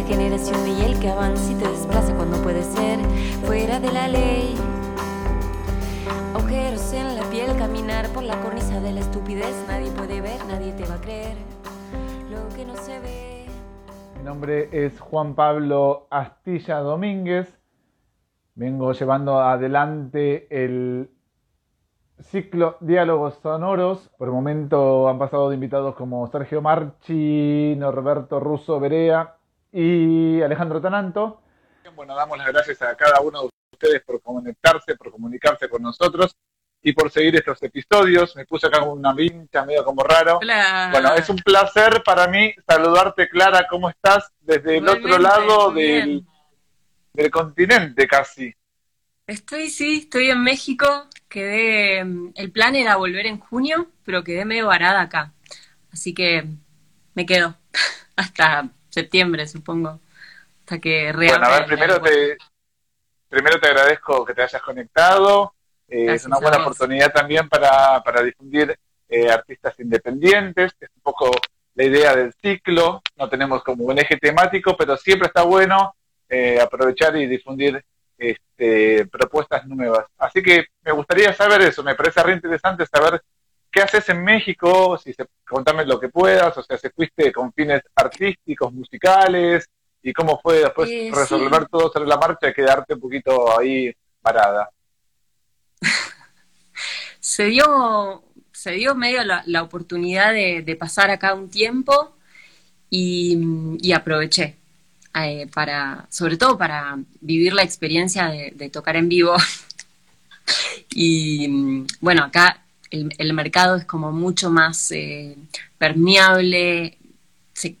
la generación y el que avanza y te desplaza cuando puede ser fuera de la ley. Agujeros en la piel, caminar por la cornisa de la estupidez. Nadie puede ver, nadie te va a creer lo que no se ve. Mi nombre es Juan Pablo Astilla Domínguez. Vengo llevando adelante el ciclo Diálogos Sonoros. Por el momento han pasado de invitados como Sergio Marchi, Norberto Russo Berea y Alejandro Tananto. Bueno, damos las gracias a cada uno de ustedes por conectarse, por comunicarse con nosotros y por seguir estos episodios. Me puse acá una vincha medio como raro. Bueno, es un placer para mí saludarte, Clara. ¿Cómo estás? Desde el otro lado del, del continente casi. Estoy, sí, estoy en México. Quedé, mm, el plan era volver en junio, pero quedé medio varada acá. Así que me quedo hasta septiembre, supongo. Hasta que Bueno, a ver, primero te, primero te agradezco que te hayas conectado. Eh, es una buena oportunidad también para, para difundir eh, artistas independientes, que es un poco la idea del ciclo. No tenemos como un eje temático, pero siempre está bueno eh, aprovechar y difundir este, propuestas nuevas. Así que me gustaría saber eso, me parece re interesante saber qué haces en México, si se, contame lo que puedas, o sea, si fuiste con fines artísticos, musicales, y cómo fue después eh, resolver todo sobre la marcha y quedarte un poquito ahí parada. se dio, se dio medio la, oportunidad de, pasar acá un tiempo y aproveché. Eh, para, sobre todo para vivir la experiencia de, tocar en vivo. y bueno, acá el, mercado es como mucho más eh, permeable,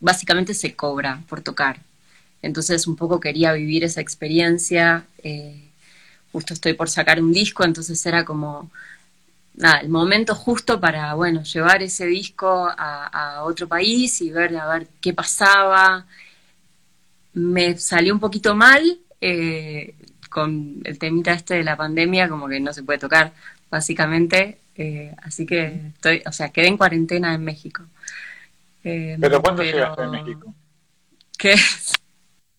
básicamente se cobra por tocar. Entonces un poco quería vivir esa experiencia. Eh, justo estoy por sacar un disco, entonces era como nada, el momento justo para, bueno, llevar ese disco a, a, otro país y ver a ver qué pasaba, me salió un poquito mal eh, con el temita este de la pandemia, como que no se puede tocar, básicamente. Eh, así que estoy, o sea, quedé en cuarentena en México. Eh, ¿Pero cuándo llegaste a México? ¿Qué?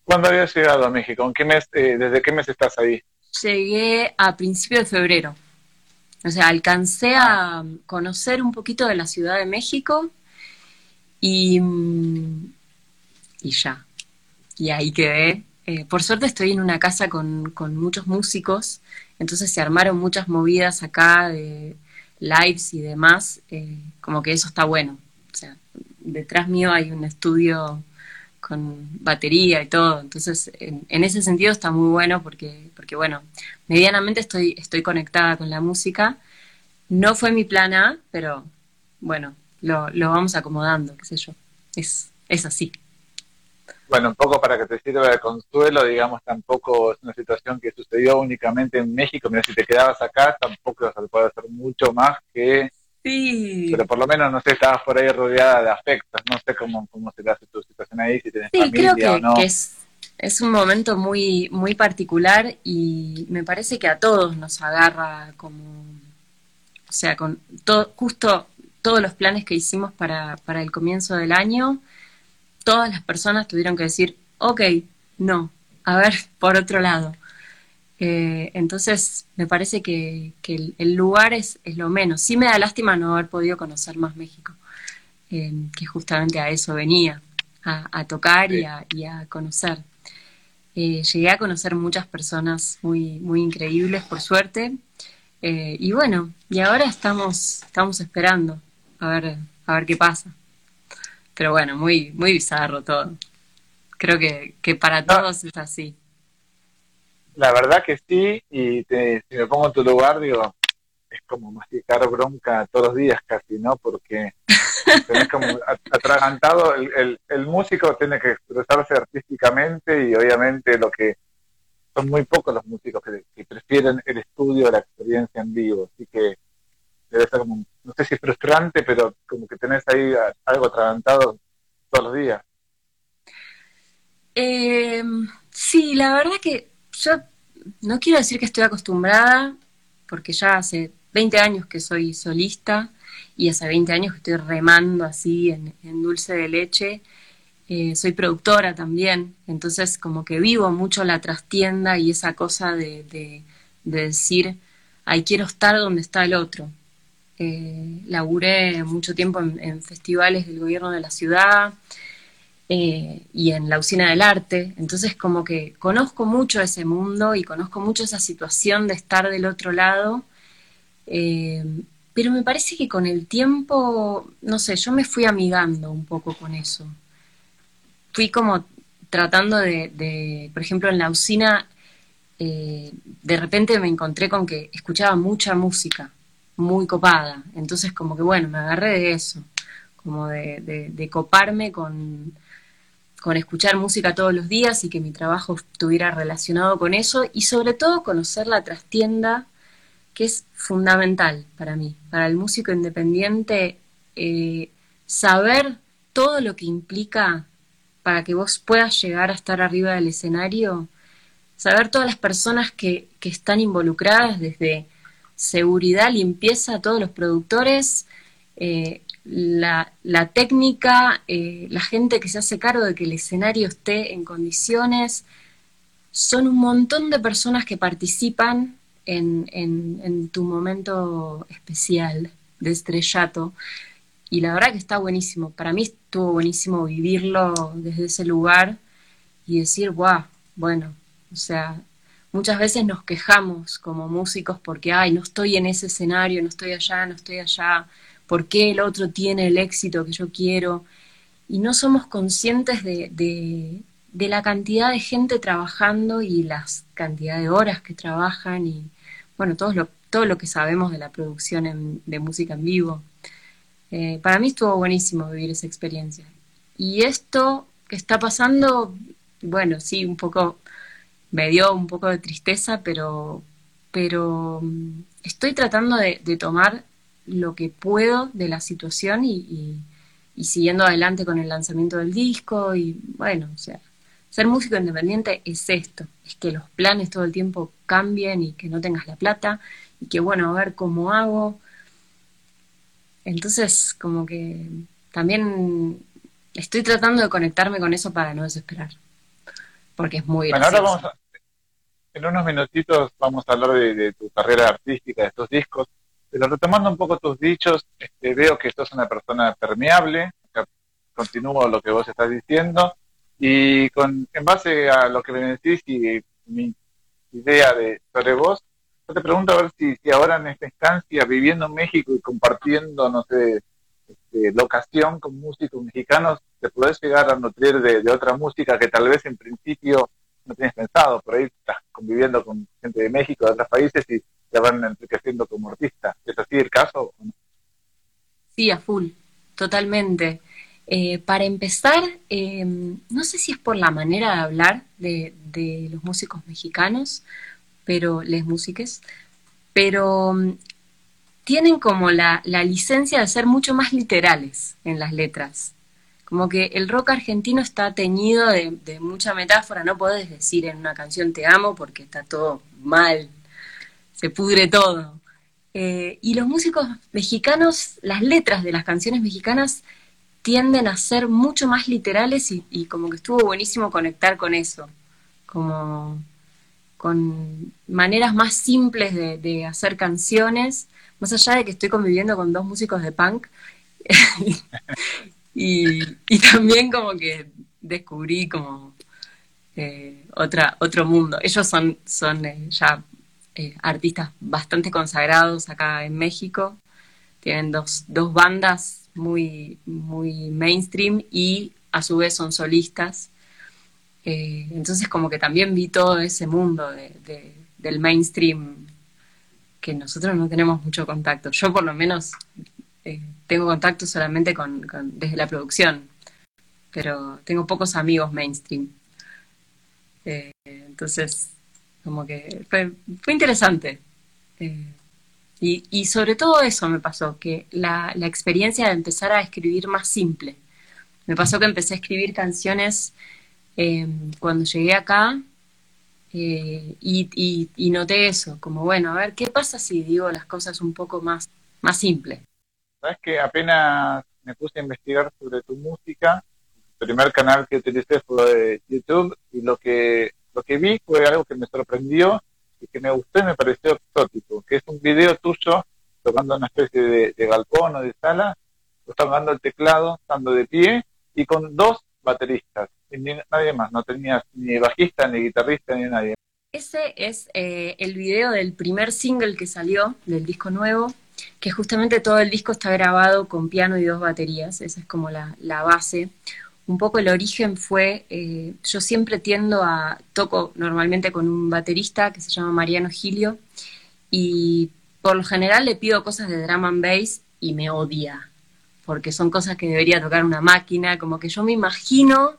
¿Cuándo habías llegado a México? ¿En qué mes, ¿Desde qué mes estás ahí? Llegué a principios de febrero. O sea, alcancé a conocer un poquito de la Ciudad de México y, mm, y ya y ahí quedé. Eh, por suerte estoy en una casa con, muchos músicos, entonces se armaron muchas movidas acá de lives y demás, eh, como que eso está bueno. O sea, detrás mío hay un estudio con batería y todo, entonces en, ese sentido está muy bueno porque, porque bueno, medianamente estoy, estoy conectada con la música. No fue mi plan A, pero bueno, lo, lo vamos acomodando, qué sé yo. Es, es así bueno, un poco para que te sirva de consuelo, digamos, tampoco es una situación que sucedió únicamente en México, mira, si te quedabas acá, tampoco se puede hacer mucho más que... Sí. Pero por lo menos, no sé, estabas por ahí rodeada de afectos, no sé cómo, cómo se hace tu situación ahí, si tienes sí, creo que, o no. es, es un momento muy, muy particular y me parece que a todos nos agarra como, o sea, con todo, justo todos los planes que hicimos para, para el comienzo del año, todas las personas tuvieron que decir, ok, no, a ver, por otro lado. Eh, entonces, me parece que, el, lugar es, lo menos. Sí me da lástima no haber podido conocer más México, eh, que justamente a eso venía, a, tocar y, a, conocer. Eh, llegué a conocer muchas personas muy, muy increíbles, por suerte. y bueno, y ahora estamos, estamos esperando a ver, a ver qué pasa. Pero bueno, muy, muy bizarro todo. Creo que, que para todos es así. La verdad que sí, y si me pongo en tu lugar, digo, es como masticar bronca todos los días casi, ¿no? Porque tenés como atragantado, el, el, el, músico tiene que expresarse artísticamente y obviamente lo que son muy pocos los músicos que, que prefieren el estudio, la experiencia en vivo, así que debe ser como, no sé si frustrante, pero como que tenés ahí algo atragantado todos los días. Eh, sí, la verdad que yo no quiero decir que estoy acostumbrada, porque ya hace 20 años que soy solista y hace 20 años que estoy remando así en, dulce de leche. eh, soy productora también, entonces como que vivo mucho la trastienda y esa cosa de, de, decir, ay, quiero estar donde está el otro. Eh, laburé mucho tiempo en, festivales del gobierno de la ciudad eh, y en la usina del arte, entonces como que conozco mucho ese mundo y conozco mucho esa situación de estar del otro lado, pero me parece que con el tiempo, no sé, yo me fui amigando un poco con eso. Fui como tratando de, por ejemplo, en la usina, eh, de repente me encontré con que escuchaba mucha música, muy copada. Entonces, como que bueno, me agarré de eso, como de, coparme con, con escuchar música todos los días y que mi trabajo estuviera relacionado con eso y sobre todo conocer la trastienda, que es fundamental para mí, para el músico independiente, eh, saber todo lo que implica para que vos puedas llegar a estar arriba del escenario, saber todas las personas que, están involucradas, desde seguridad, limpieza, todos los productores, eh, la, técnica, eh, la gente que se hace cargo de que el escenario esté en condiciones. Son un montón de personas que participan en, en tu momento especial de estrellato. Y la verdad que está buenísimo. Para mí estuvo buenísimo vivirlo desde ese lugar y decir, guau, bueno, o sea, muchas veces nos quejamos como músicos porque, ay, no estoy en ese escenario, no estoy allá, no estoy allá, ¿por qué el otro tiene el éxito que yo quiero? Y no somos conscientes de, de, la cantidad de gente trabajando y las cantidad de horas que trabajan y, bueno, todo lo, todo lo que sabemos de la producción de música en vivo. Eh, para mí estuvo buenísimo vivir esa experiencia. Y esto que está pasando, bueno, sí, un poco, me dio un poco de tristeza, pero, pero mm, estoy tratando de, tomar lo que puedo de la situación y, siguiendo adelante con el lanzamiento del disco y bueno, o sea, ser músico independiente es esto, es que los planes todo el tiempo cambien y que no tengas la plata y que bueno, a ver cómo hago, entonces, como que también estoy tratando de conectarme con eso para no desesperar, porque es muy bueno, ahora vamos en unos minutitos vamos a hablar de, tu carrera artística, de estos discos, pero retomando un poco tus dichos, este, veo que sos una persona permeable, continúo lo que vos estás diciendo, y con, en base a lo que me decís y mi idea de sobre vos, te pregunto a ver si, ahora en esta instancia, viviendo en México y compartiendo, no sé, este, locación con músicos mexicanos, te puedes llegar a nutrir de, otra música que tal vez en principio no tienes pensado. Por ahí estás conviviendo con gente de México, de otros países y te van enriqueciendo como artista. ¿Es así el caso? Sí, a full, totalmente. Eh, para empezar, em, no sé si es por la manera de hablar de, de los músicos mexicanos, pero les músiques, pero mm, tienen como la, licencia de ser mucho más literales en las letras. Como que el rock argentino está teñido de, mucha metáfora, no podés decir en una canción te amo porque está todo mal, se pudre todo. Eh, y los músicos mexicanos, las letras de las canciones mexicanas tienden a ser mucho más literales y, y como que estuvo buenísimo conectar con eso. Como con maneras más simples de, hacer canciones, más allá de que estoy conviviendo con dos músicos de punk. y, también como que descubrí como eh, otra, otro mundo. Ellos son, son eh, ya eh, artistas bastante consagrados acá en México. Tienen dos, dos bandas muy, muy mainstream y a su vez son solistas. Entonces como que también vi todo ese mundo del mainstream que nosotros no tenemos mucho contacto. Yo por lo menos eh, tengo contacto solamente con, desde la producción, pero tengo pocos amigos mainstream. Eh, entonces, como que fue, interesante. y, sobre todo eso me pasó, que la, la experiencia de empezar a escribir más simple. Me pasó que empecé a escribir canciones Em, cuando llegué acá eh, y, noté eso, como bueno, a ver, ¿qué pasa si digo las cosas un poco más, más simples? Sabes que apenas me puse a investigar sobre tu música, primer canal que utilicé fue YouTube y lo que, lo que vi fue algo que me sorprendió y que me gustó y me pareció exótico, que es un video tuyo tocando una especie de, galpón o de sala, tocando el teclado, estando de pie y con dos bateristas, y nadie más, no tenías ni bajista, ni guitarrista, ni nadie. Ese es eh, el video del primer single que salió del disco nuevo, que justamente todo el disco está grabado con piano y dos baterías, esa es como la, base. Un poco el origen fue, eh, yo siempre tiendo a, toco normalmente con un baterista que se llama Mariano Gilio, y por lo general le pido cosas de drum and bass y me odia, porque son cosas que debería tocar una máquina, como que yo me imagino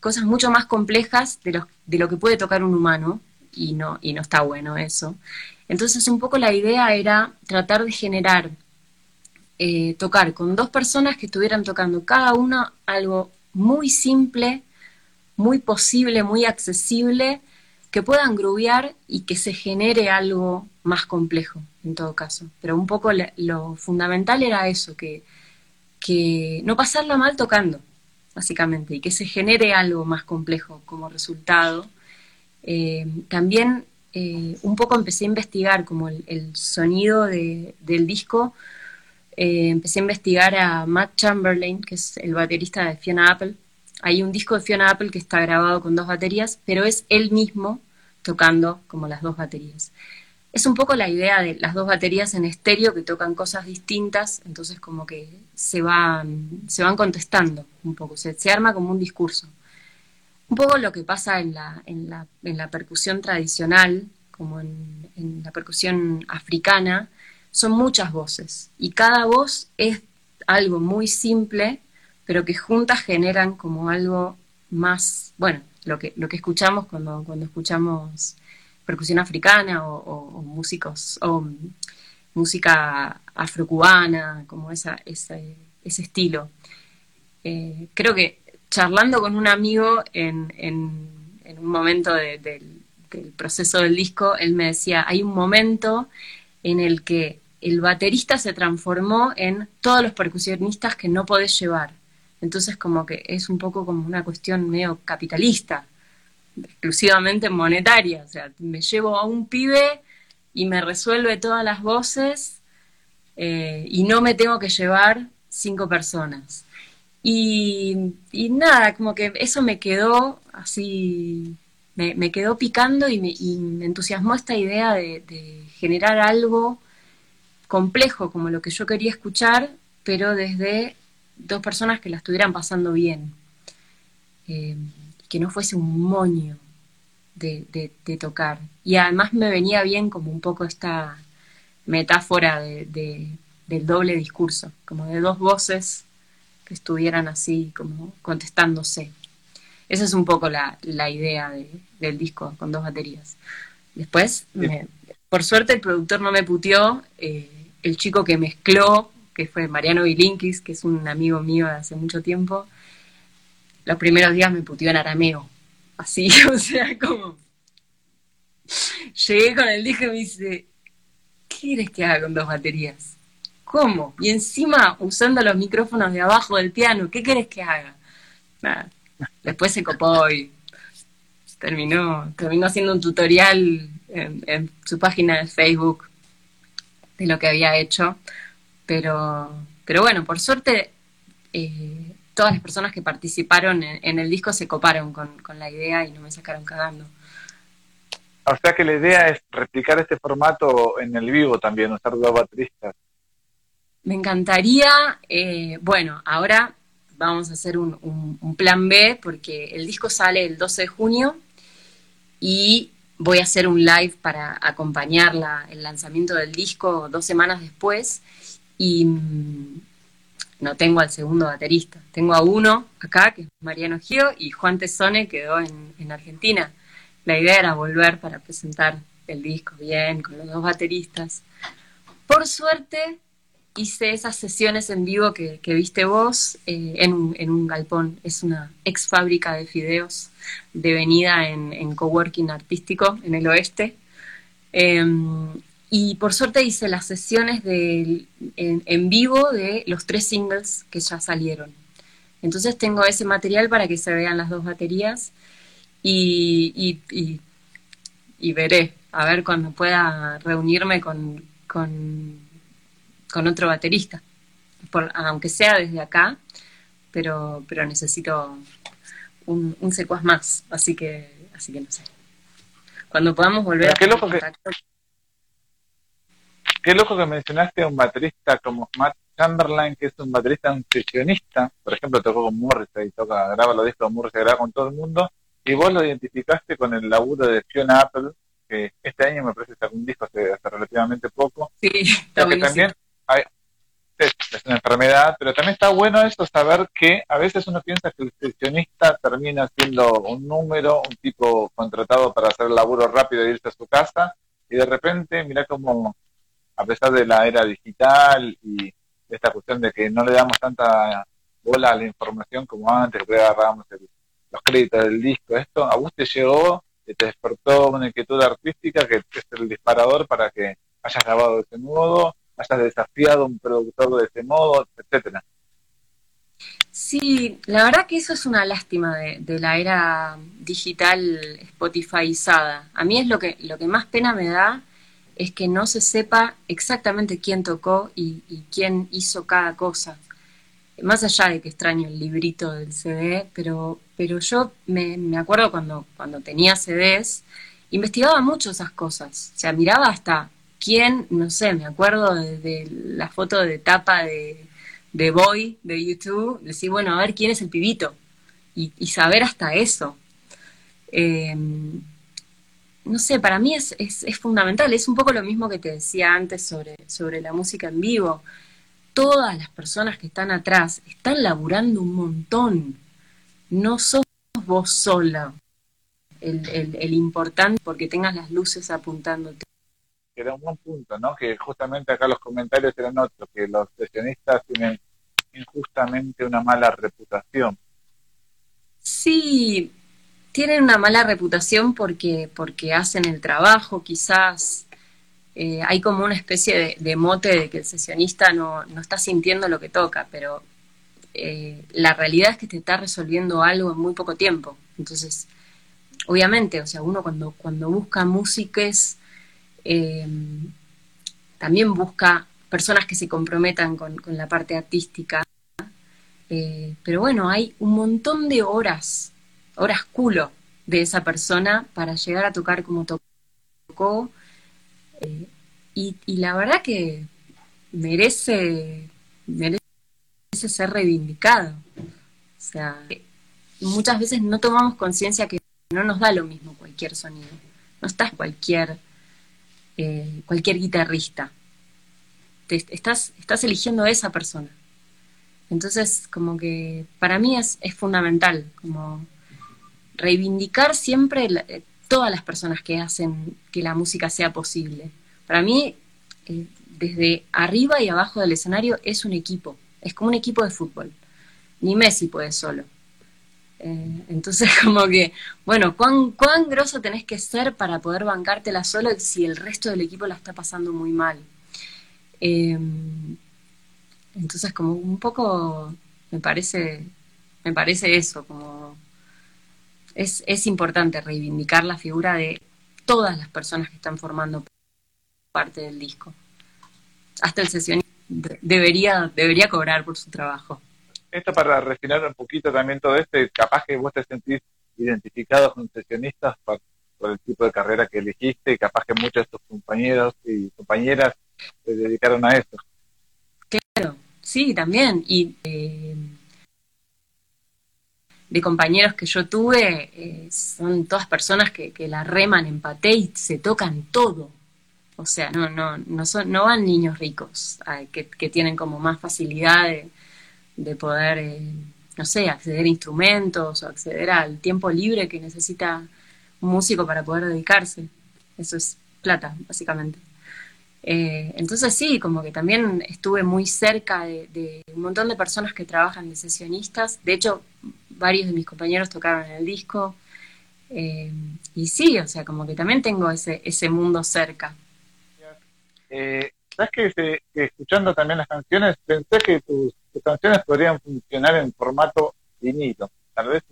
cosas mucho más complejas de lo, de lo que puede tocar un humano, y no, y no está bueno eso. Entonces un poco la idea era tratar de generar, eh, tocar con dos personas que estuvieran tocando cada una algo muy simple, muy posible, muy accesible, que puedan grubear y que se genere algo más complejo en todo caso. Pero un poco lo fundamental era eso, que, que no pasarla mal tocando, básicamente, y que se genere algo más complejo como resultado eh, también eh, un poco empecé a investigar como el, sonido del disco. Eh, empecé a investigar a Matt Chamberlain, que es el baterista de Fiona Apple. Hay un disco de Fiona Apple que está grabado con dos baterías, pero es él mismo tocando como las dos baterías. Es un poco la idea de las dos baterías en estéreo que tocan cosas distintas, entonces como que se van, se van contestando un poco, se arma como un discurso. Un poco lo que pasa en la, en la, en la percusión tradicional, como en, la percusión africana, son muchas voces y cada voz es algo muy simple, pero que juntas generan como algo más, bueno, lo que, lo que escuchamos cuando, cuando escuchamos percusión africana o, músicos, o música afrocubana, como esa, ese, ese estilo. Eh, creo que charlando con un amigo en, un momento del proceso del disco, él me decía, hay un momento en el que el baterista se transformó en todos los percusionistas que no podés llevar. Entonces como que es un poco como una cuestión medio capitalista, exclusivamente monetaria. O sea, me llevo a un pibe y me resuelve todas las voces eh, y no me tengo que llevar cinco personas. Y, nada, como que eso me quedó así, me, quedó picando y me, entusiasmó esta idea de, generar algo complejo como lo que yo quería escuchar, pero desde dos personas que la estuvieran pasando bien. Eh, que no fuese un moño de, tocar. Y además me venía bien como un poco esta metáfora del doble discurso, como de dos voces que estuvieran así como contestándose. Esa es un poco la, idea del disco con dos baterías. Después, por suerte el productor no me puteó, eh, el chico que mezcló, que fue Mariano Vilinkis, que es un amigo mío de hace mucho tiempo, los primeros días me puteó en arameo, así, o sea, como... Llegué con el disco y me dice, ¿qué quieres que haga con dos baterías? ¿Cómo? Y encima usando los micrófonos de abajo del piano, ¿qué querés que haga? Después se copó y terminó, terminó haciendo un tutorial en, su página de Facebook de lo que había hecho. Pero, pero bueno, por suerte eh, todas las personas que participaron en, el disco se coparon con, con, la idea y no me sacaron cagando. O sea que la idea es replicar este formato en el vivo también, usar dos bateristas. Me encantaría, eh, bueno, ahora vamos a hacer un, plan B porque el disco sale el 12 de junio y voy a hacer un live para acompañar el lanzamiento del disco dos semanas después y mm, no tengo al segundo baterista, tengo a uno acá, que es Mariano Gio, y Juan Tesone quedó en Argentina. La idea era volver para presentar el disco bien, con los dos bateristas. Por suerte, hice esas sesiones en vivo que, viste vos eh, en, un, galpón. Es una ex fábrica de fideos devenida en, en coworking artístico en el oeste. Em, y por suerte hice las sesiones en, vivo de los tres singles que ya salieron. Entonces tengo ese material para que se vean las dos baterías y, veré, a ver cuando pueda reunirme con, otro baterista, aunque sea desde acá, pero, pero necesito un, un secuaz más, así que, así que no sé. Cuando podamos volver a qué loco que, Qué loco que mencionaste a un baterista como Matt Chamberlain, que es un baterista, un sesionista, por ejemplo, tocó con Morrissey, toca, graba los discos de Morrissey, graba con todo el mundo, y vos lo identificaste con el laburo de Fiona Apple, que este año me parece que sacó un disco hace, relativamente poco. Sí, está que también es, una enfermedad, pero también está bueno eso, saber que a veces uno piensa que el sesionista termina siendo un número, un tipo contratado para hacer el laburo rápido e irse a su casa, y de repente, mira cómo, a pesar de la era digital y esta cuestión de que no le damos tanta bola a la información como antes, que agarrábamos los créditos del disco, esto, a vos te llegó, te despertó una inquietud artística que es el disparador para que hayas grabado de ese modo, hayas desafiado a un productor de ese modo, etcétera. Sí, la verdad que eso es una lástima de, la era digital Spotifyizada. A mí es lo que, lo que más pena me da es que no se sepa exactamente quién tocó y, quién hizo cada cosa. Más allá de que extraño el librito del CD, pero, pero yo me, me acuerdo cuando, cuando tenía CDs, investigaba mucho esas cosas. O sea, miraba hasta quién, no sé, me acuerdo de, la foto de tapa de, de, Boy de YouTube, decir, bueno, a ver quién es el pibito y, saber hasta eso. Em, no sé, para mí es, es, fundamental, es un poco lo mismo que te decía antes sobre, sobre la música en vivo. Todas las personas que están atrás están laburando un montón, no sos vos sola el, el, el importante porque tengas las luces apuntándote que era un buen punto, ¿no? Que justamente acá los comentarios eran otros, que los sesionistas tienen injustamente una mala reputación. Sí, tienen una mala reputación porque, porque hacen el trabajo, quizás eh, hay como una especie de, mote de que el sesionista no, no, está sintiendo lo que toca, pero eh, la realidad es que te está resolviendo algo en muy poco tiempo. Entonces, obviamente, o sea, uno cuando, cuando busca músicas eh, también busca personas que se comprometan con, la parte artística. Eh, pero bueno, hay un montón de horas, horas culo de esa persona para llegar a tocar como tocó. Eh, y, la verdad que merece, merece ser reivindicado. Muchas veces no tomamos conciencia que no nos da lo mismo cualquier sonido. No estás cualquier eh, cualquier guitarrista. estás, estás eligiendo a esa persona. Entonces, como que para mí es, es fundamental, como reivindicar siempre eh, todas las personas que hacen que la música sea posible. Para mí, eh, desde arriba y abajo del escenario es un equipo, es como un equipo de fútbol. Ni Messi puede solo. Eh, entonces, como que, bueno, ¿cuán, ¿cuán grosso tenés que ser para poder bancártela solo si el resto del equipo la está pasando muy mal? Eh, entonces, como un poco me parece, me parece eso, como es, es importante reivindicar la figura de todas las personas que están formando parte del disco. Hasta el sesionista debería, debería cobrar por su trabajo esto para refinar un poquito también todo esto, capaz que vos te sentís identificado con sesionistas por, el tipo de carrera que elegiste y capaz que muchos de tus compañeros y compañeras se dedicaron a eso. Claro, sí, también. Y eh, de compañeros que yo tuve, eh, son todas personas que, la reman en paté y se tocan todo. O sea, no, no, no, son, no van niños ricos que, que tienen como más facilidad de, de poder, eh, no sé, acceder a instrumentos o acceder al tiempo libre que necesita un músico para poder dedicarse. Eso es plata, básicamente. Eh, entonces sí, como que también estuve muy cerca de, un montón de personas que trabajan de sesionistas. De hecho, varios de mis compañeros tocaron en el disco. Eh, y sí, o sea, como que también tengo ese, ese mundo cerca. ¿Sabes que, escuchando también las canciones, pensé que tus tus canciones podrían funcionar en formato vinilo. Tal vez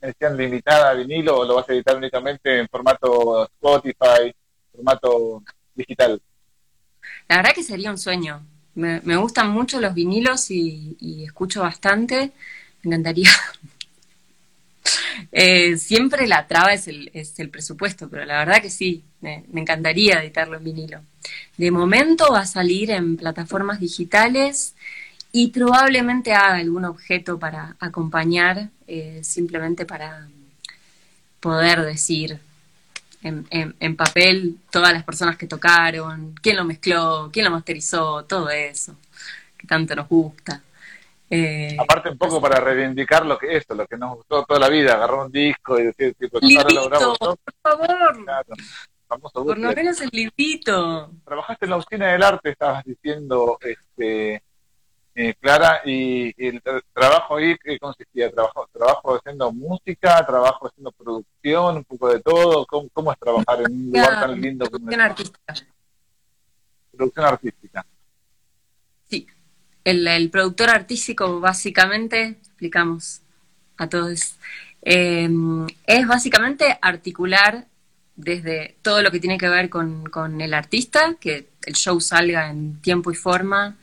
decían limitada vinilo o lo vas a editar únicamente en formato Spotify, formato digital. La verdad que sería un sueño. Me, gustan mucho los vinilos y, escucho bastante. Me encantaría. Eh, siempre la traba es el, es el presupuesto, pero la verdad que sí, me, encantaría editarlo en vinilo. De momento va a salir en plataformas digitales y probablemente haga algún objeto para acompañar, eh, simplemente para poder decir en, en, papel todas las personas que tocaron, quién lo mezcló, quién lo masterizó, todo eso, que tanto nos gusta. Eh, Aparte un poco para reivindicar lo que esto, lo que nos gustó toda la vida, agarrar un disco y decir, tipo, ahora Por favor. por lo menos el librito. Trabajaste en la oficina del arte, estabas diciendo, este, eh, Clara, y, el trabajo ahí, ¿qué consistía? ¿Trabajo, ¿Trabajo haciendo música? ¿Trabajo haciendo producción? ¿Un poco de todo? ¿Cómo, es trabajar en un lugar tan lindo como Producción artística. Producción artística. El, productor artístico, básicamente, explicamos a todos, em, es básicamente articular desde todo lo que tiene que ver con, con el artista, que el show salga en tiempo y forma,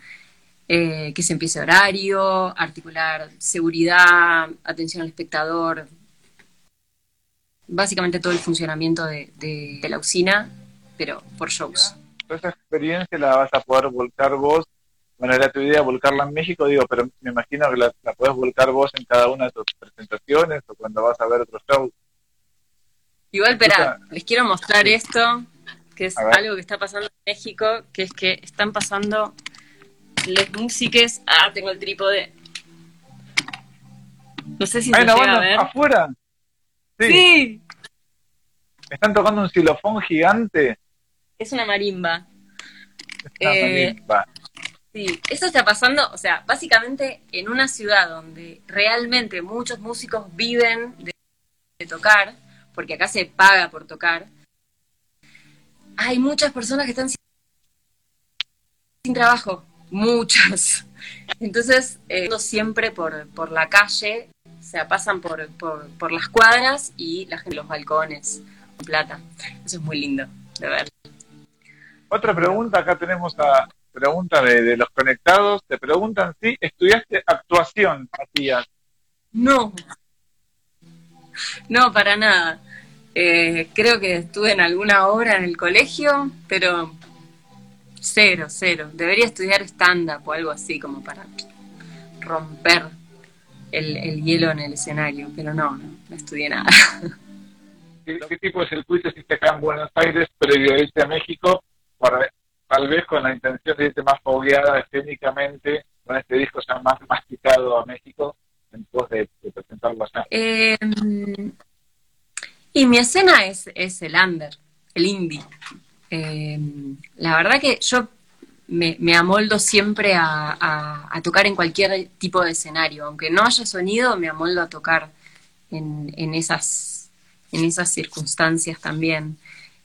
eh, que se empiece horario, articular seguridad, atención al espectador, básicamente todo el funcionamiento de, la usina, pero por shows. Esa experiencia la vas a poder volcar vos. Bueno, era tu idea volcarla en México, digo, pero me imagino que la, la podés volcar vos en cada una de tus presentaciones o cuando vas a ver otros shows. Igual, espera, les quiero mostrar esto, que es algo que está pasando en México, que es que están pasando les músiques. Ah, tengo el trípode. No sé si se llega a ver. afuera. Sí. Están tocando un xilofón gigante. Es una marimba. Eh, marimba. Sí, eso está pasando, o sea, básicamente en una ciudad donde realmente muchos músicos viven de, tocar, porque acá se paga por tocar, hay muchas personas que están sin trabajo muchas. Entonces, eh, siempre por, por la calle, o sea, pasan por, por, las cuadras y la gente los balcones con plata. Eso es muy lindo de ver. Otra pregunta, acá tenemos a pregunta de, los conectados. Te preguntan si estudiaste actuación, Matías. No, no, para nada. Eh, creo que estuve en alguna obra en el colegio, pero Cero, cero. Debería estudiar stand-up o algo así como para romper el, hielo en el escenario, pero no, no, no estudié nada. ¿Qué, tipo de circuito hiciste acá en Buenos Aires previo a irte a México? Para, tal vez con la intención de irte más fogueada escénicamente, con este disco ya más masticado a México, en pos de, presentarlo allá. Em, y mi escena es, es el under, el indie. Em, la verdad que yo me, amoldo siempre a, tocar en cualquier tipo de escenario, aunque no haya sonido, me amoldo a tocar en, esas, en esas circunstancias también.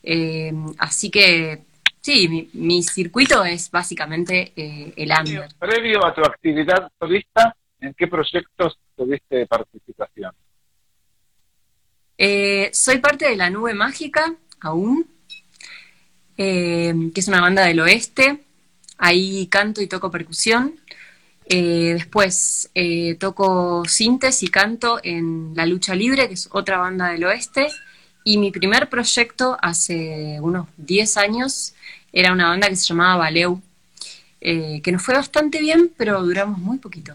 Em, así que sí, mi, circuito es básicamente eh, el under. Previo a tu actividad solista, ¿en qué proyectos tuviste participación? Eh, soy parte de la nube mágica aún, eh, que es una banda del oeste. Ahí canto y toco percusión. Eh, después eh, toco sintes y canto en La Lucha Libre, que es otra banda del oeste. Y mi primer proyecto hace unos 10 años era una banda que se llamaba Baleu, que nos fue bastante bien, pero duramos muy poquito,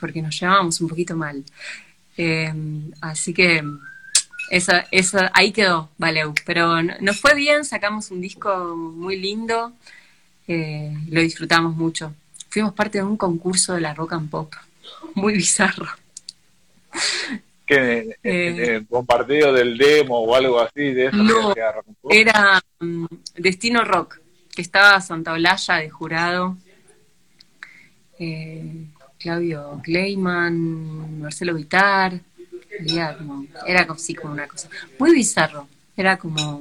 porque nos llevábamos un poquito mal. así que esa, esa, ahí quedó Valeu. Pero nos fue bien, sacamos un disco muy lindo, eh, lo disfrutamos mucho. Fuimos parte de un concurso de la rock and pop, muy bizarro. ¿Qué? Eh, bombardeo del demo o algo así de eso? No, era mm, Destino Rock, que estaba Santa Olalla de jurado. Eh, Claudio Kleiman, Marcelo Vitar, era como, era así como una cosa muy bizarro. Era como,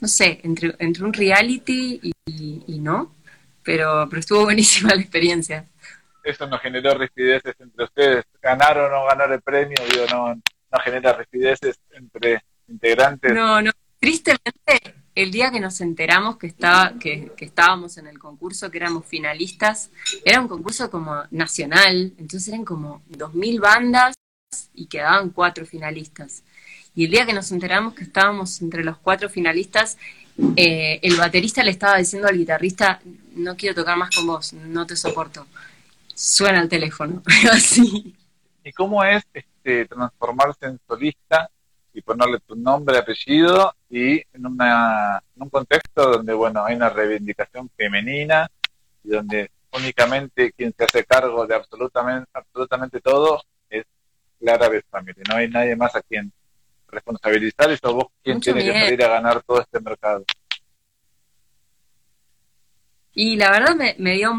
no sé, entre, entre un reality y, no, pero, pero estuvo buenísima la experiencia. Eso no generó rispideces entre ustedes. Ganar o no ganar el premio, no genera rispideces entre integrantes. No, no. Tristemente, el día que nos enteramos que, estaba, que, que, estábamos en el concurso, que éramos finalistas, era un concurso como nacional, entonces eran como 2.000 bandas y quedaban cuatro finalistas. Y el día que nos enteramos que estábamos entre los cuatro finalistas, eh, el baterista le estaba diciendo al guitarrista, no quiero tocar más con vos, no te soporto. Suena el teléfono, así. ¿Y cómo es este, transformarse en solista y ponerle tu nombre, apellido y en, una, en un contexto donde, bueno, hay una reivindicación femenina y donde únicamente quien se hace cargo de absolutamente, absolutamente todo es Clara Family, no hay nadie más a quien responsabilizar y sos vos quien tiene que salir a ganar todo este mercado. Y la verdad me, me, dio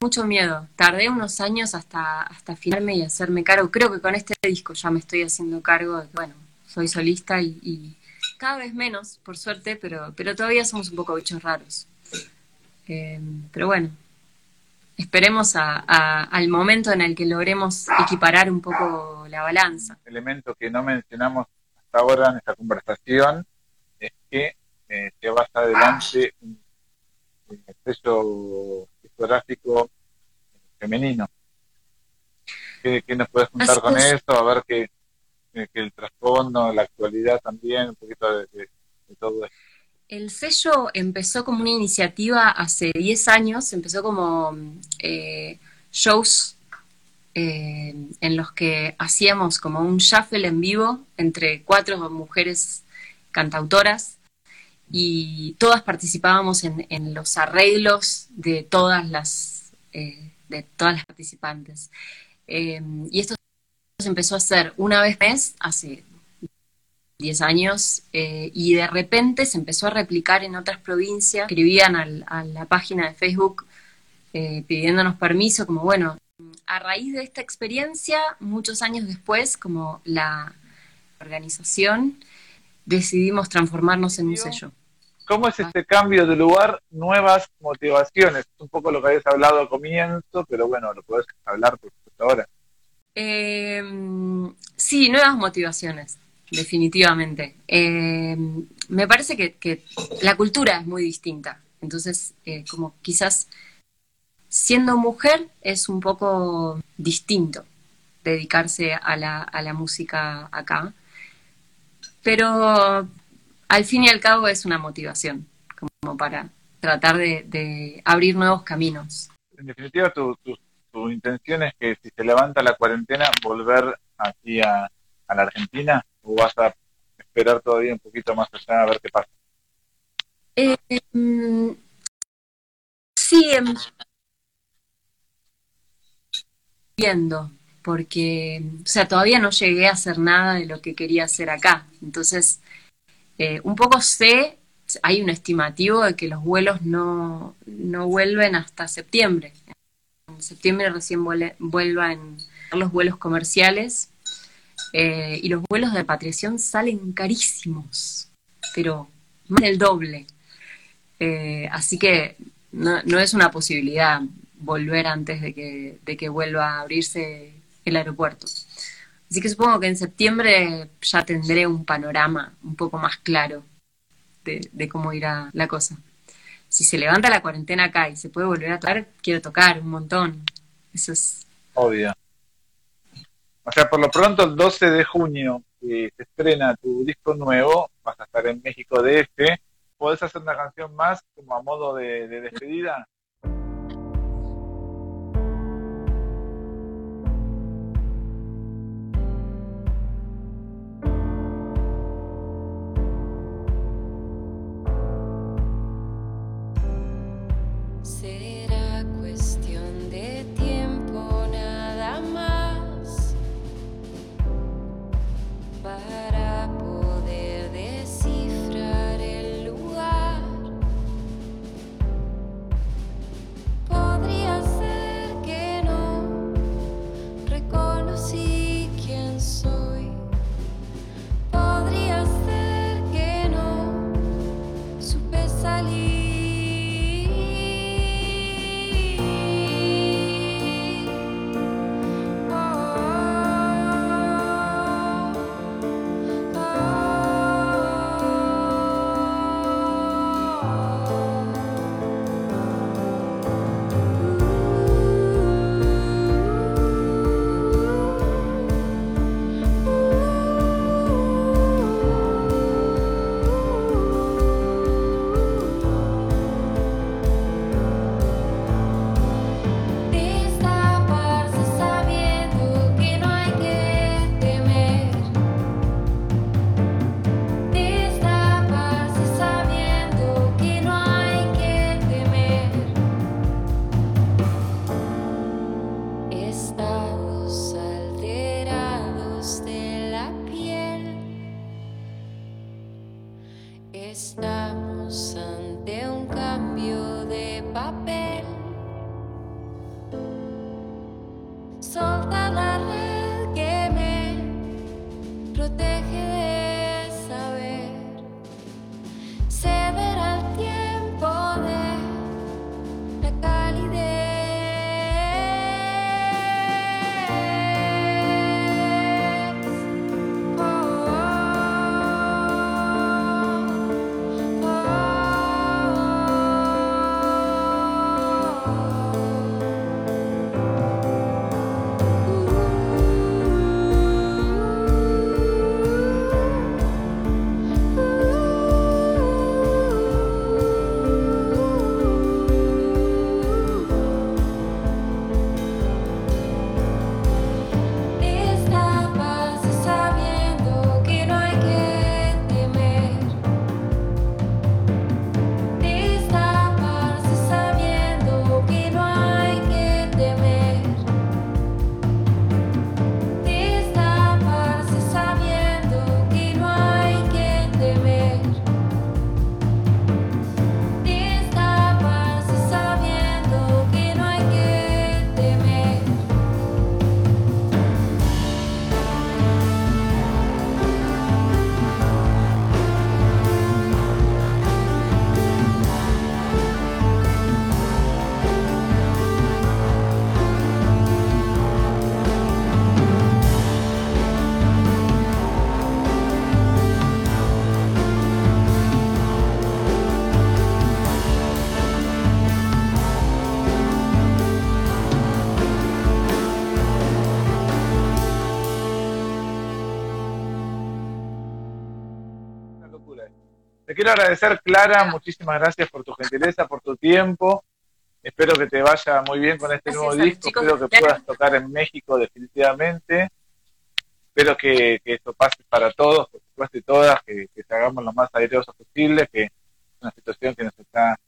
mucho miedo. Tardé unos años hasta, hasta afinarme y hacerme cargo. Creo que con este disco ya me estoy haciendo cargo de que, bueno, soy solista y, cada vez menos, por suerte, pero, pero todavía somos un poco bichos raros. Eh, pero bueno, esperemos a, al momento en el que logremos equiparar un poco la balanza. Elemento que no mencionamos hasta ahora en esta conversación es que eh, llevas adelante un, sello discográfico femenino. ¿Qué, nos puedes contar con eso? A ver que, el trasfondo, la actualidad también, un poquito de, todo esto. El sello empezó como una iniciativa hace 10 años, empezó como eh, shows eh, en los que hacíamos como un shuffle en vivo entre cuatro mujeres cantautoras y todas participábamos en, los arreglos de todas las, eh, de todas las participantes. Eh, y esto se empezó a hacer una vez mes, hace 10 años, y de repente se empezó a replicar en otras provincias, escribían a la página de Facebook pidiéndonos permiso, como bueno, a raíz de esta experiencia, muchos años después, como la organización, decidimos transformarnos en un sello. ¿Cómo es este cambio de lugar? Nuevas motivaciones. Un poco lo que habías hablado al comienzo, pero bueno, lo puedes hablar por ahora. Eh, sí, nuevas motivaciones, definitivamente. Eh, me parece que, la cultura es muy distinta. Entonces, eh, como quizás siendo mujer es un poco distinto dedicarse a la, a la música acá, pero al fin y al cabo es una motivación como para tratar de, abrir nuevos caminos. En definitiva, tu, tu, intención es que si se levanta la cuarentena, volver aquí a, a la Argentina o vas a esperar todavía un poquito más allá a ver qué pasa. Eh, mm, sí, viendo, porque, o sea, todavía no llegué a hacer nada de lo que quería hacer acá. Entonces, eh, un poco sé, hay un estimativo de que los vuelos no, no vuelven hasta septiembre. En septiembre recién vuelvan los vuelos comerciales eh, y los vuelos de repatriación salen carísimos, pero más del doble. Eh, así que no, no es una posibilidad volver antes de que, de que vuelva a abrirse el aeropuerto. Así que supongo que en septiembre ya tendré un panorama un poco más claro de, cómo irá la cosa. Si se levanta la cuarentena acá y se puede volver a tocar, quiero tocar un montón. Eso es... Obvio. O sea, por lo pronto el 12 de junio que se estrena tu disco nuevo, vas a estar en México DF. ¿Podés hacer una canción más como a modo de despedida? Quiero agradecer, Clara, muchísimas gracias por tu gentileza, por tu tiempo. Espero que te vaya muy bien con este nuevo disco. Espero que puedas tocar en México definitivamente. Espero que, esto pase para todos, por supuesto, y todas, que, que hagamos lo más airoso posible, que es una situación que nos está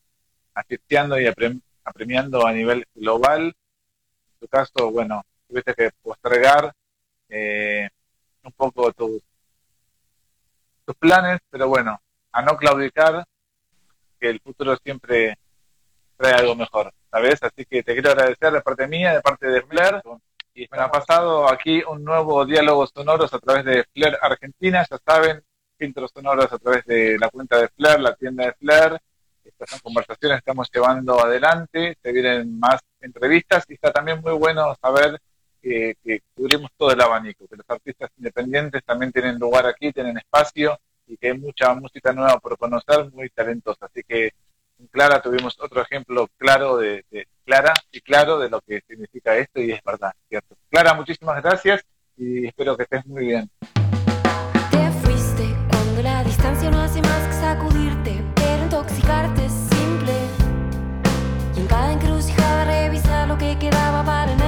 asfixiando y apremiando a nivel global. En tu caso, bueno, tuviste que postergar eh, un poco tus, tus planes, pero bueno, a no claudicar, que el futuro siempre trae algo mejor, ¿sabes? Así que te quiero agradecer de parte mía, de parte de Flair. Y me ha pasado aquí un nuevo diálogo sonoros a través de Flair Argentina, ya saben, filtros sonoros a través de la cuenta de Flair, la tienda de Flair. Estas son conversaciones que estamos llevando adelante, se vienen más entrevistas y está también muy bueno saber que, que cubrimos todo el abanico, que los artistas independientes también tienen lugar aquí, tienen espacio y que hay mucha música nueva por conocer, muy talentosa. Así que en Clara tuvimos otro ejemplo claro de, de, Clara y claro de lo que significa esto y es verdad, ¿cierto? Clara, muchísimas gracias y espero que estés muy bien. Te fuiste cuando la distancia no hace más que sacudirte, pero intoxicarte es simple. Y en cada encrucijada revisar lo que quedaba para el